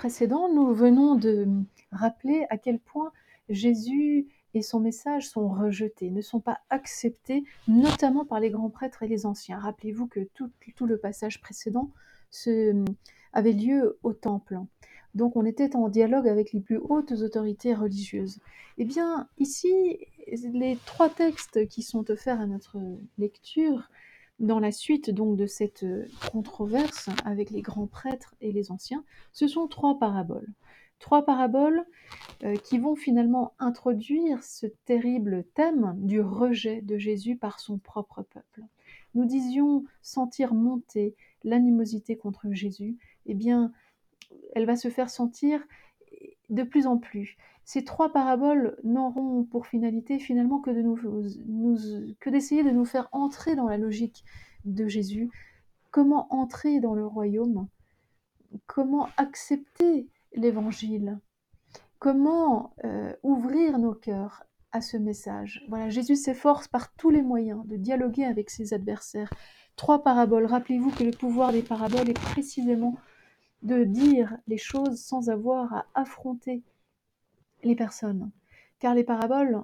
Précédent, nous venons de rappeler à quel point Jésus et son message sont rejetés, ne sont pas acceptés, notamment par les grands prêtres et les anciens. Rappelez-vous que tout, le passage précédent avait lieu au temple. Donc on était en dialogue avec les plus hautes autorités religieuses. Eh bien, ici, les trois textes qui sont offerts à notre lecture dans la suite donc de cette controverse avec les grands prêtres et les anciens, ce sont trois paraboles. Trois paraboles euh, qui vont finalement introduire ce terrible thème du rejet de Jésus par son propre peuple. Nous disions sentir monter l'animosité contre Jésus, eh bien, elle va se faire sentir de plus en plus. Ces trois paraboles n'auront pour finalité finalement que de nous, que d'essayer de nous faire entrer dans la logique de Jésus. Comment entrer dans le royaume? Comment accepter l'évangile? Comment euh, ouvrir nos cœurs à ce message? Voilà, Jésus s'efforce par tous les moyens de dialoguer avec ses adversaires. Trois paraboles. Rappelez-vous que le pouvoir des paraboles est précisément de dire les choses sans avoir à affronter les personnes. Car les paraboles,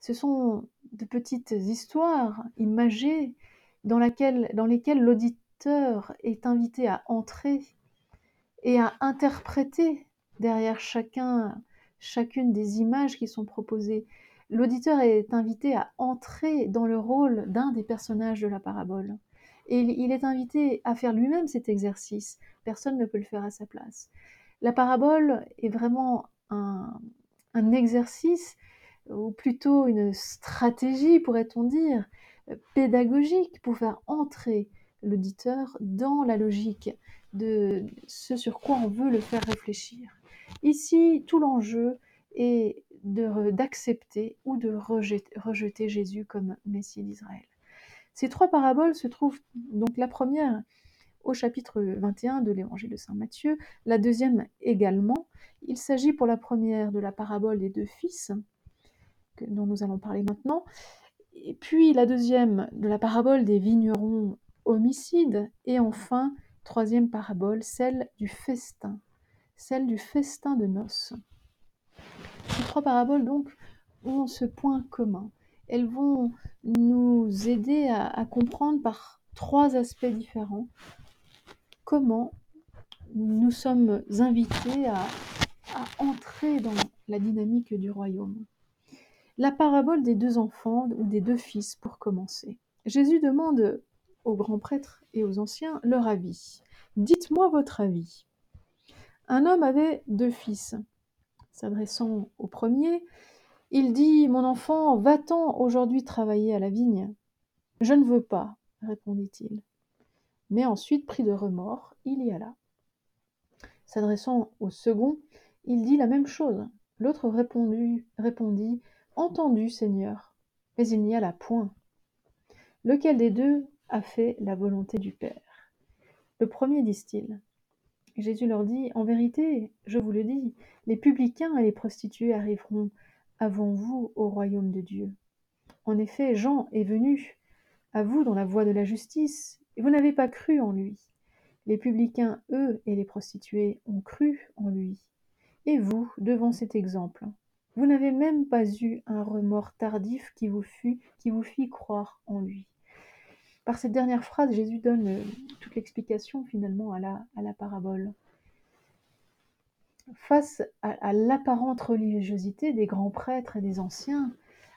ce sont de petites histoires imagées dans, lesquelles l'auditeur est invité à entrer et à interpréter derrière chacun, chacune des images qui sont proposées. L'auditeur est invité à entrer dans le rôle d'un des personnages de la parabole. Et il est invité à faire lui-même cet exercice. Personne ne peut le faire à sa place. La parabole est vraiment un, exercice, ou plutôt une stratégie, pourrait-on dire, pédagogique pour faire entrer l'auditeur dans la logique de ce sur quoi on veut le faire réfléchir. Ici, tout l'enjeu est d'accepter ou de rejeter, rejeter Jésus comme Messie d'Israël. Ces trois paraboles se trouvent donc la première au chapitre 21 de l'évangile de Saint Matthieu, la deuxième également. Il s'agit pour la première de la parabole des deux fils, dont nous allons parler maintenant, et puis la deuxième de la parabole des vignerons homicides, et enfin, troisième parabole, celle du festin, celle du festin de noces. Ces trois paraboles donc ont ce point commun. Elles vont nous aider à comprendre par trois aspects différents comment nous sommes invités à, entrer dans la dynamique du royaume. La parabole des deux enfants ou des deux fils pour commencer. Jésus demande aux grands prêtres et aux anciens leur avis. Dites-moi votre avis. Un homme avait deux fils. S'adressant au premier, il dit Mon enfant, va-t'en aujourd'hui travailler à la vigne Je ne veux pas, répondit-il. Mais ensuite, pris de remords, il y alla. S'adressant au second, il dit la même chose. L'autre répondit, Entendu, Seigneur, mais il n'y alla point. Lequel des deux a fait la volonté du Père? Le premier, disent-ils. Jésus leur dit En vérité, je vous le dis, les publicains et les prostituées arriveront avant vous au royaume de Dieu. En effet, Jean est venu à vous dans la voie de la justice, et vous n'avez pas cru en lui. Les publicains, eux, et les prostituées ont cru en lui. Et vous, devant cet exemple, vous n'avez même pas eu un remords tardif qui vous, fit croire en lui. Par cette dernière phrase, Jésus donne euh, toute l'explication finalement à la, parabole. Face à, l'apparente religiosité des grands prêtres et des anciens,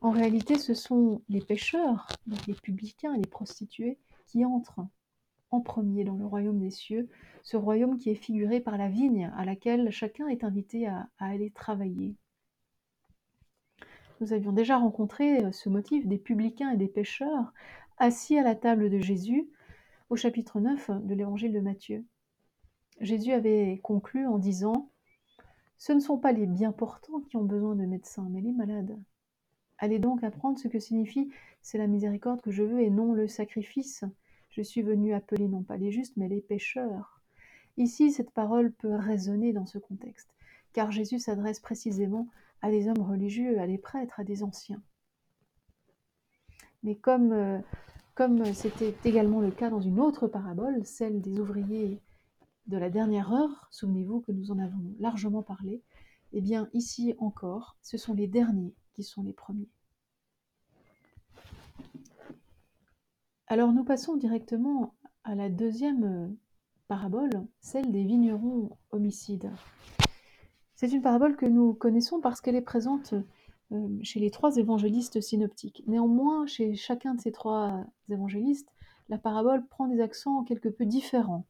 en réalité, ce sont les pécheurs, donc les publicains et les prostituées, qui en premier dans le royaume des cieux, ce royaume qui est figuré par la vigne à laquelle chacun est invité à, aller travailler. Nous avions déjà rencontré ce motif des publicains et des pécheurs assis à la table de Jésus au chapitre 9 de l'évangile de Matthieu. Jésus avait conclu en disant Ce ne sont pas les bien portants qui ont besoin de médecins, mais les malades. Allez donc apprendre ce que signifie c'est la miséricorde que je veux et non le sacrifice. Je suis venu appeler non pas les justes, mais les pécheurs. Ici, cette parole peut résonner dans ce contexte, car Jésus s'adresse précisément à des hommes religieux, à des prêtres, à des anciens. Mais comme euh, c'était également le cas dans une autre parabole, celle des ouvriers de la dernière heure, souvenez-vous que nous en avons largement parlé, eh bien ici encore, ce sont les derniers qui sont les premiers. Alors nous passons directement à la deuxième euh, parabole, celle des vignerons homicides. C'est une parabole que nous connaissons parce qu'elle est présente euh, chez les trois évangélistes synoptiques. Néanmoins, chez chacun de ces trois évangélistes, la parabole prend des accents quelque peu différents.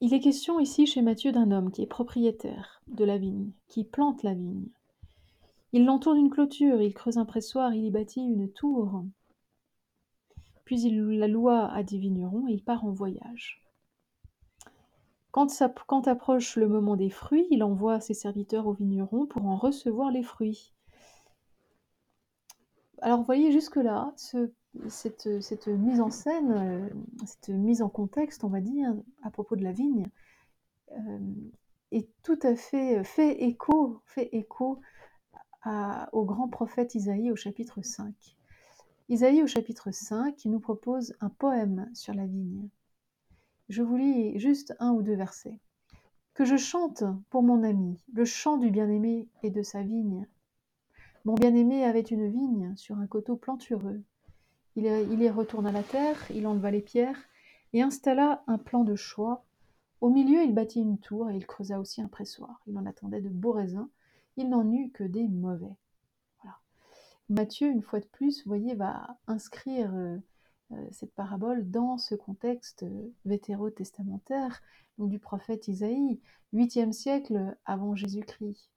Il est question ici chez Matthieu d'un homme qui est propriétaire de la vigne, qui plante la vigne. Il l'entoure d'une clôture, il creuse un pressoir, il y bâtit une tour. Puis il la loua à des vignerons et il part en voyage. Quand, approche le moment des fruits, il envoie ses serviteurs aux vignerons pour en recevoir les fruits. Alors voyez jusque-là, ce, cette, cette, mise en scène, euh, cette mise en contexte, on va dire, à propos de la vigne, euh, est tout à fait fait écho, fait écho au grand prophète Isaïe au chapitre 5. Isaïe au chapitre 5 qui nous propose un poème sur la vigne. Je vous lis juste un ou deux versets. Que je chante pour mon ami, le chant du bien-aimé et de sa vigne. Mon bien-aimé avait une vigne sur un coteau plantureux. Il, il y retourna la terre, il enleva les pierres et installa un plan de choix. Au milieu, il bâtit une tour et il creusa aussi un pressoir. Il en attendait de beaux raisins, il n'en eut que des mauvais. Voilà. Matthieu, une fois de plus, voyez, va inscrire euh, euh, cette parabole dans ce contexte euh, vétérotestamentaire, donc du prophète Isaïe, 8e siècle avant Jésus-Christ.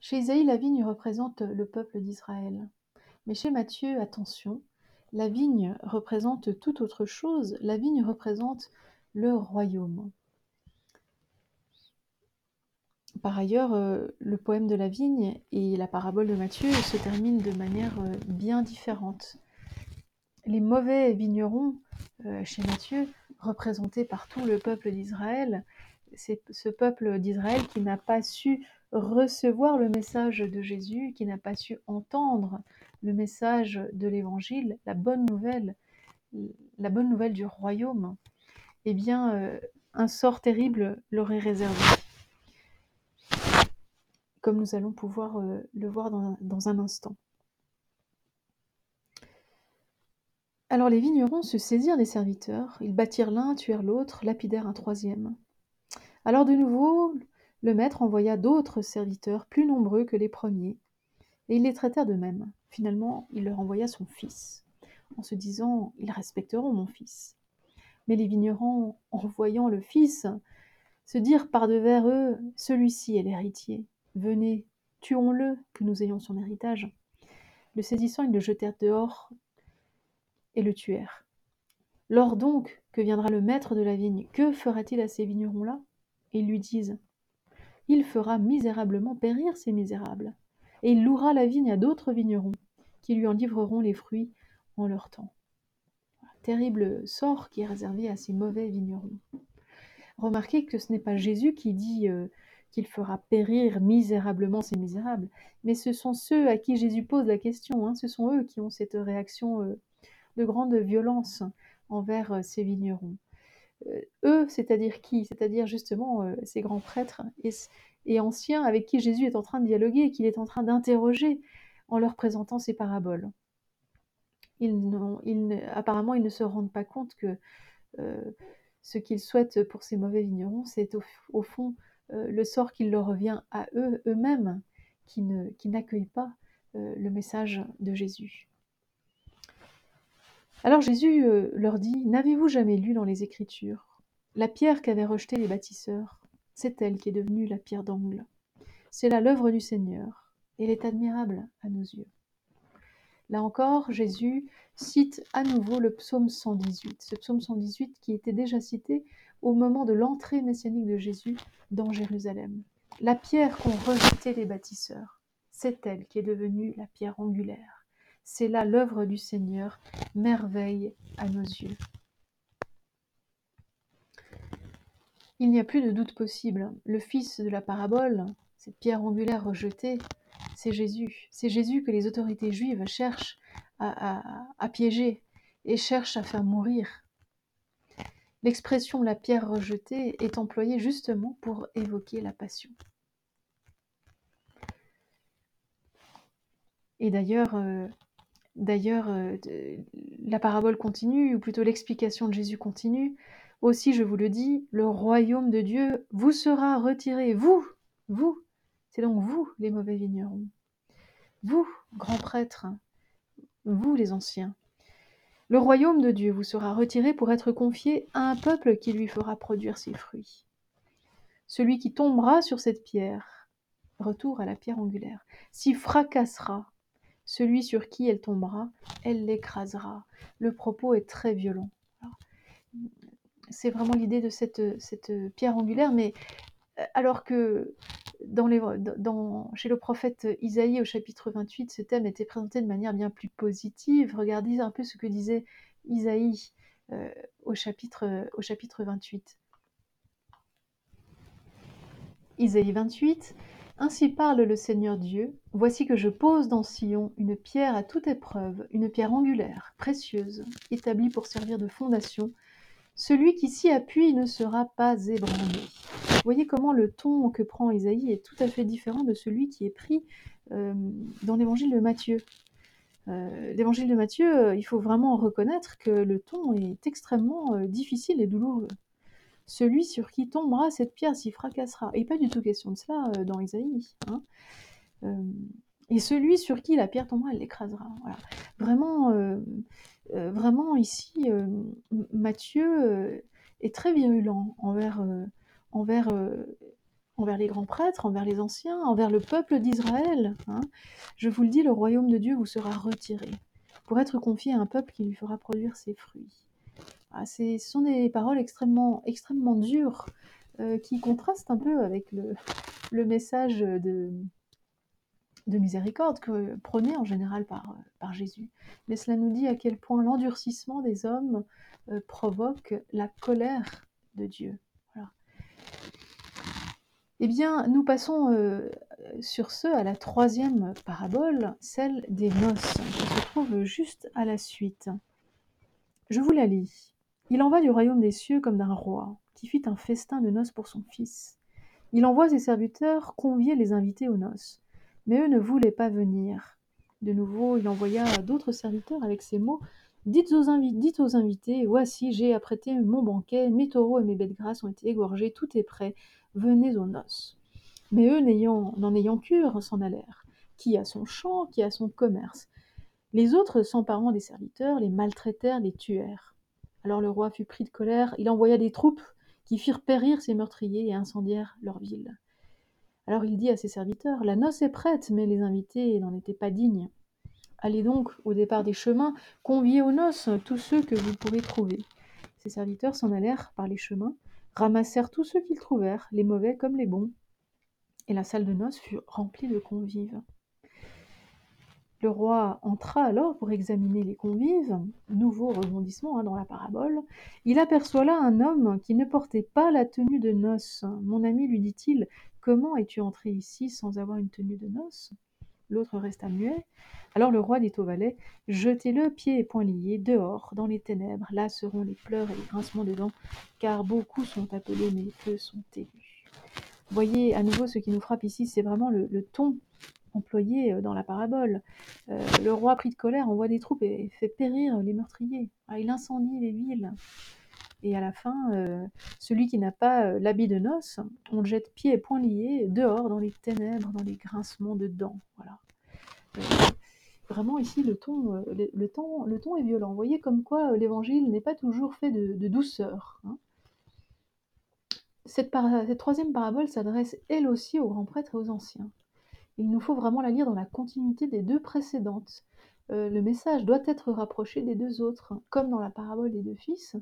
Chez Isaïe, la vigne représente le peuple d'Israël. Mais chez Matthieu, attention, la vigne représente tout autre chose. La vigne représente le royaume. Par ailleurs, euh, le poème de la vigne et la parabole de Matthieu se terminent de manière euh, bien différente les mauvais vignerons euh, chez Matthieu, représentés par tout le peuple d'Israël, c'est ce peuple d'Israël qui n'a pas su recevoir le message de Jésus, qui n'a pas su entendre le message de l'Évangile, la bonne nouvelle, la bonne nouvelle du royaume, eh bien, un sort terrible leur est réservé. Comme nous allons pouvoir euh, le voir dans, un instant. Alors les vignerons se saisirent des serviteurs, ils battirent l'un, tuèrent l'autre, lapidèrent un troisième. Alors de nouveau, le maître envoya d'autres serviteurs, plus nombreux que les premiers, et ils les traitèrent de même. Finalement, il leur envoya son fils, en se disant Ils respecteront mon fils. Mais les vignerons, en voyant le fils, se dirent par devers eux Celui-ci est l'héritier. Venez, tuons-le, que nous ayons son héritage. Le saisissant, ils le jetèrent dehors et le tuèrent. Lors donc que viendra le maître de la vigne, que fera-t-il à ces vignerons-là? Ils lui disent Il fera misérablement périr ces misérables, et il louera la vigne à d'autres vignerons, qui lui en livreront les fruits en leur temps. Terrible sort qui est réservé à ces mauvais vignerons. Remarquez que ce n'est pas Jésus qui dit euh, qu'il fera périr misérablement ces misérables, mais ce sont ceux à qui Jésus pose la question, hein, ce sont eux qui ont cette réaction euh, de grande violence envers euh, ces vignerons. Euh, eux, c'est-à-dire qui? C'est-à-dire justement ces grands prêtres et, anciens avec qui Jésus est en train de dialoguer et qu'il est en train d'interroger en leur présentant ces paraboles. Apparemment, ils ne se rendent pas compte que ce qu'ils souhaitent pour ces mauvais vignerons, c'est au, fond le sort qui leur revient à eux, eux-mêmes, qui n'accueillent pas le message de Jésus. Alors Jésus euh, leur dit, N'avez-vous jamais lu dans les Écritures La pierre qu'avaient rejetée les bâtisseurs, c'est elle qui est devenue la pierre d'angle. C'est là l'œuvre du Seigneur, elle est admirable à nos yeux. Là encore, Jésus cite à nouveau le psaume 118, ce psaume 118 qui était déjà cité au moment de l'entrée messianique de Jésus dans Jérusalem. La pierre qu'ont rejetée les bâtisseurs, c'est elle qui est devenue la pierre angulaire. C'est là l'œuvre du Seigneur, merveille à nos yeux. Il n'y a plus de doute possible. Le fils de la parabole, cette pierre angulaire rejetée, c'est Jésus. C'est Jésus que les autorités juives cherchent à, piéger et cherchent à faire mourir. L'expression la pierre rejetée est employée justement pour évoquer la passion. Et d'ailleurs, euh, euh, la parabole continue, ou plutôt l'explication de Jésus continue. Aussi, je vous le dis, le royaume de Dieu vous sera retiré, vous, vous, c'est donc vous les mauvais vignerons, vous, grands prêtres, vous les anciens. Le royaume de Dieu vous sera retiré pour être confié à un peuple qui lui fera produire ses fruits. Celui qui tombera sur cette pierre, retour à la pierre angulaire, s'y fracassera. Celui sur qui elle tombera, elle l'écrasera. Le propos est très violent c'est vraiment l'idée de cette, cette pierre angulaire, mais euh, alors que chez le prophète Isaïe au chapitre 28, ce thème était présenté de manière bien plus positive. Regardez un peu ce que disait Isaïe euh, au, chapitre, au chapitre 28. Isaïe 28, Ainsi parle le Seigneur Dieu, Voici que je pose dans Sion une pierre à toute épreuve, une pierre angulaire, précieuse, établie pour servir de fondation, celui qui s'y appuie ne sera pas ébranlé. Voyez comment le ton que prend Isaïe est tout à fait différent de celui qui est pris euh, dans l'évangile de Matthieu. Euh, l'évangile de Matthieu, euh, il faut vraiment reconnaître que le ton est extrêmement difficile et douloureux. Celui sur qui tombera cette pierre s'y fracassera. Et pas du tout question de cela dans Isaïe. Hein. et celui sur qui la pierre tombera, elle l'écrasera. Vraiment, vraiment ici, Matthieu est très virulent envers, envers, envers les grands prêtres, envers les anciens, envers le peuple d'Israël. Hein. Je vous le dis, le royaume de Dieu vous sera retiré pour être confié à un peuple qui lui fera produire ses fruits. Ah, ce sont des paroles extrêmement, extrêmement dures qui contrastent un peu avec le, message de, de miséricorde que prônait en général par, par Jésus. Mais cela nous dit à quel point l'endurcissement des hommes euh, provoque la colère de Dieu. Eh bien, nous passons euh, sur ce à la troisième parabole, celle des noces, qui se trouve juste à la suite. Je vous la lis. Il en va du royaume des cieux comme d'un roi, qui fit un festin de noces pour son fils. Il envoie ses serviteurs convier les invités aux noces. Mais eux ne voulaient pas venir. De nouveau, il envoya d'autres serviteurs avec ces mots Dites aux, invités Voici, j'ai apprêté mon banquet, mes taureaux et mes bêtes grasses ont été égorgés, tout est prêt, venez aux noces. Mais eux, n'en ayant cure, s'en allèrent, qui a son champ, qui a son commerce? Les autres, s'emparant des serviteurs, les maltraitèrent, les tuèrent. Alors le roi fut pris de colère, il envoya des troupes qui firent périr ces meurtriers et incendièrent leur ville. Alors il dit à ses serviteurs La noce est prête, mais les invités n'en étaient pas dignes. Allez donc, au départ des chemins, conviez aux noces tous ceux que vous pourrez trouver. Ses serviteurs s'en allèrent par les chemins, ramassèrent tous ceux qu'ils trouvèrent, les mauvais comme les bons, et la salle de noces fut remplie de convives. Le roi entra alors pour examiner les convives. Nouveau rebondissement hein, dans la parabole. Il aperçoit là un homme qui ne portait pas la tenue de noces. Mon ami, lui dit-il, comment es-tu entré ici sans avoir une tenue de noces? L'autre resta muet. Alors le roi dit au valet Jetez-le pieds et poings liés dehors, dans les ténèbres. Là seront les pleurs et les grincements de dents, car beaucoup sont appelés, mais peu sont élus. Voyez à nouveau ce qui nous frappe ici, c'est vraiment le ton employé euh, dans la parabole. Euh, le roi pris de colère envoie des troupes et fait périr les meurtriers. Ah, il incendie les villes. Et à la fin, euh, celui qui n'a pas l'habit de noces, on le jette pieds et poings liés dehors dans les ténèbres, dans les grincements de dents. Voilà. vraiment ici, le ton, le, ton, le ton est violent. Vous voyez comme quoi l'évangile n'est pas toujours fait de, douceur. Hein. Cette, troisième parabole s'adresse elle aussi aux grands prêtres et aux anciens. Il nous faut vraiment la lire dans la continuité des deux précédentes. Euh, le message doit être rapproché des deux autres, comme dans la parabole des deux fils.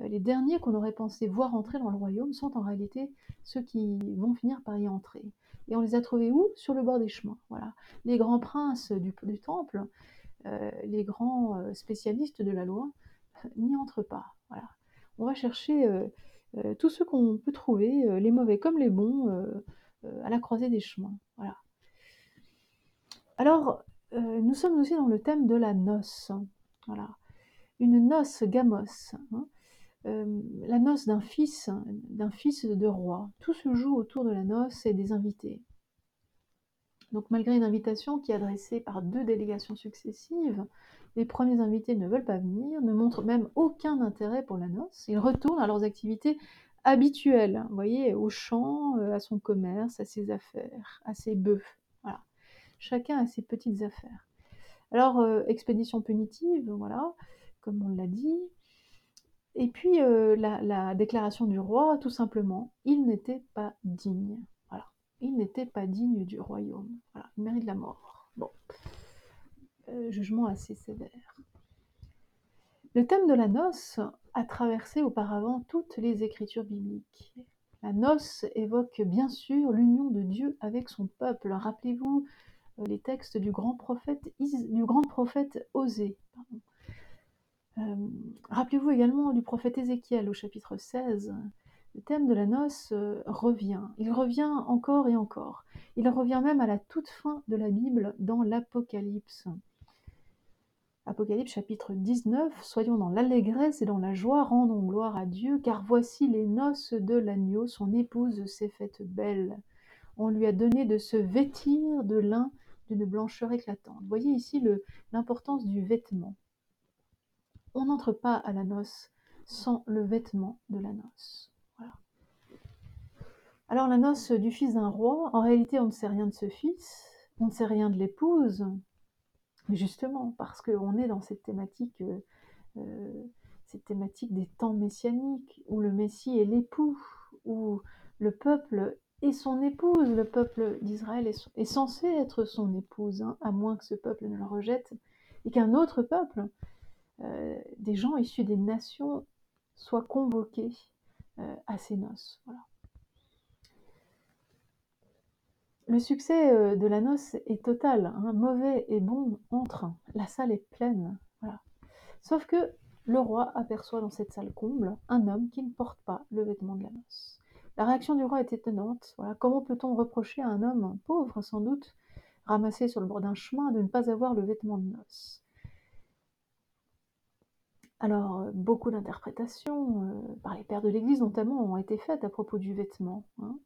Euh, les derniers qu'on aurait pensé voir entrer dans le royaume sont en réalité ceux qui vont finir par y entrer. Et on les a trouvés où? Sur le bord des chemins. Voilà. Les grands princes du, temple, euh, les grands spécialistes de la loi, n'y entrent pas. Voilà. On va chercher tous ceux qu'on peut trouver, les mauvais comme les bons, à la croisée des chemins. Alors, euh, nous sommes aussi dans le thème de la noce. Voilà. Une noce gamos. Hein. La noce d'un fils, d'un fils de roi. Tout se joue autour de la noce et des invités. Donc malgré une invitation qui est adressée par deux délégations successives, les premiers invités ne veulent pas venir, ne montrent même aucun intérêt pour la noce. Ils retournent à leurs activités habituelles, vous voyez, au champ, euh, à son commerce, à ses affaires, à ses bœufs. Chacun a ses petites affaires. Alors, euh, expédition punitive, voilà, comme on l'a dit. Et puis, euh, la, la, déclaration du roi, tout simplement, il n'était pas digne. Voilà. Il n'était pas digne du royaume. Voilà. Il mérite la mort. Bon. Euh, jugement assez sévère. Le thème de la noce a traversé auparavant toutes les écritures bibliques. La noce évoque bien sûr l'union de Dieu avec son peuple. Rappelez-vous euh, les textes du grand prophète Osée. Euh, rappelez-vous également du prophète Ézéchiel au chapitre 16. Le thème de la noce revient. Il revient encore et encore. Il revient même à la toute fin de la Bible dans l'Apocalypse. Apocalypse chapitre 19, Soyons dans l'allégresse et dans la joie, rendons gloire à Dieu, car voici les noces de l'agneau, son épouse s'est faite belle. On lui a donné de se vêtir de lin d'une blancheur éclatante. Voyez ici l'importance du vêtement. On n'entre pas à la noce sans le vêtement de la noce. Alors la noce du fils d'un roi, en réalité on ne sait rien de ce fils, on ne sait rien de l'épouse, justement, parce qu'on est dans cette thématique, euh, euh, cette thématique des temps messianiques, où le Messie est l'époux, où le peuple est son épouse, le peuple d'Israël est, censé être son épouse, hein, à moins que ce peuple ne le rejette, et qu'un autre peuple, euh, des gens issus des nations, soient convoqués à ses noces. Voilà. Le succès euh, de la noce est total, hein. mauvais et bon entre, la salle est pleine. Voilà. Sauf que le roi aperçoit dans cette salle comble un homme qui ne porte pas le vêtement de la noce. La réaction du roi est étonnante. Voilà. Comment peut-on reprocher à un homme pauvre, sans doute, ramassé sur le bord d'un chemin, de ne pas avoir le vêtement de noce? Alors, euh, beaucoup d'interprétations, euh, par les pères de l'Église notamment, ont été faites à propos du vêtement. Hein.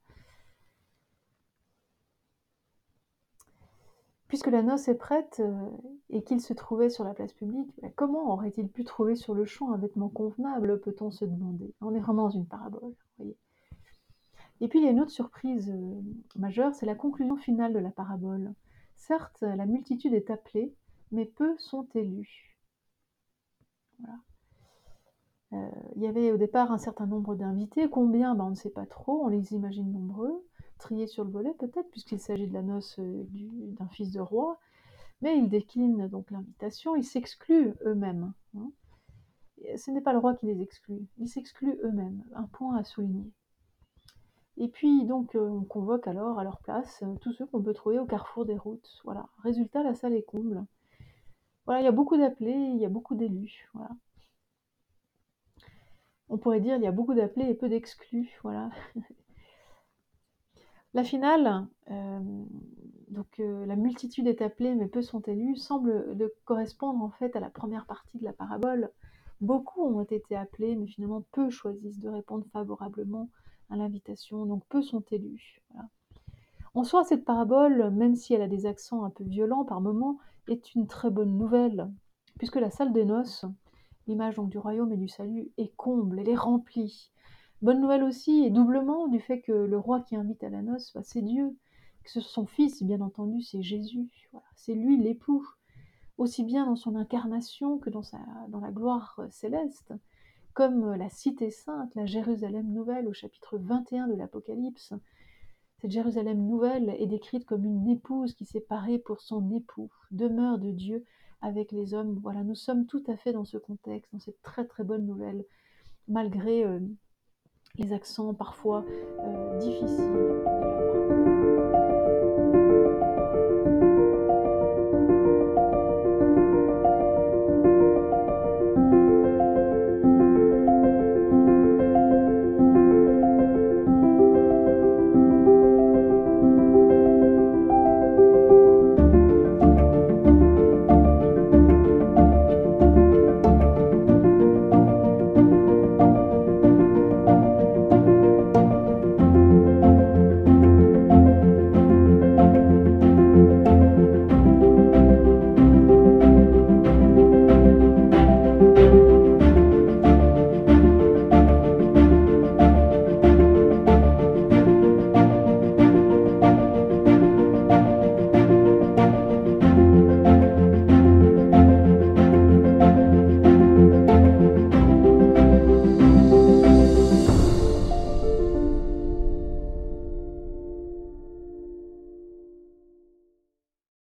Puisque la noce est prête euh, et qu'il se trouvait sur la place publique, bah, comment aurait-il pu trouver sur le champ un vêtement convenable, peut-on se demander? On est vraiment dans une parabole, voyez. Et puis il y a une autre surprise majeure, c'est la conclusion finale de la parabole. Certes, la multitude est appelée, mais peu sont élus. Euh, il y avait au départ un certain nombre d'invités, combien? Ben, On ne sait pas trop, on les imagine nombreux trier sur le volet peut-être, puisqu'il s'agit de la noce euh, d'un fils de roi, mais ils déclinent donc l'invitation, ils s'excluent eux-mêmes. Hein. Ce n'est pas le roi qui les exclut, ils s'excluent eux-mêmes, un point à souligner. Et puis donc euh, on convoque alors à leur place tous ceux qu'on peut trouver au carrefour des routes. Voilà. Résultat, la salle est comble. Voilà, il y a beaucoup d'appelés, il y a beaucoup d'élus. Voilà. On pourrait dire il y a beaucoup d'appelés et peu d'exclus. Voilà. La finale, euh, donc euh, la multitude est appelée mais peu sont élus, semble correspondre en fait à la première partie de la parabole. Beaucoup ont été appelés, mais finalement peu choisissent de répondre favorablement à l'invitation, donc peu sont élus. En soi, cette parabole, même si elle a des accents un peu violents par moments, est une très bonne nouvelle, puisque la salle des noces, l'image du royaume et du salut, est comble, elle est remplie. Bonne nouvelle aussi, et doublement, du fait que le roi qui invite à la noce, bah, c'est Dieu, que son fils, bien entendu, c'est Jésus. C'est lui l'époux, aussi bien dans son incarnation que dans, sa, dans la gloire euh, céleste, comme euh, la cité sainte, la Jérusalem nouvelle au chapitre 21 de l'Apocalypse. Cette Jérusalem nouvelle est décrite comme une épouse qui s'est parée pour son époux, demeure de Dieu avec les hommes. Voilà, nous sommes tout à fait dans ce contexte, dans cette très très bonne nouvelle, malgré euh, les accents parfois euh, difficiles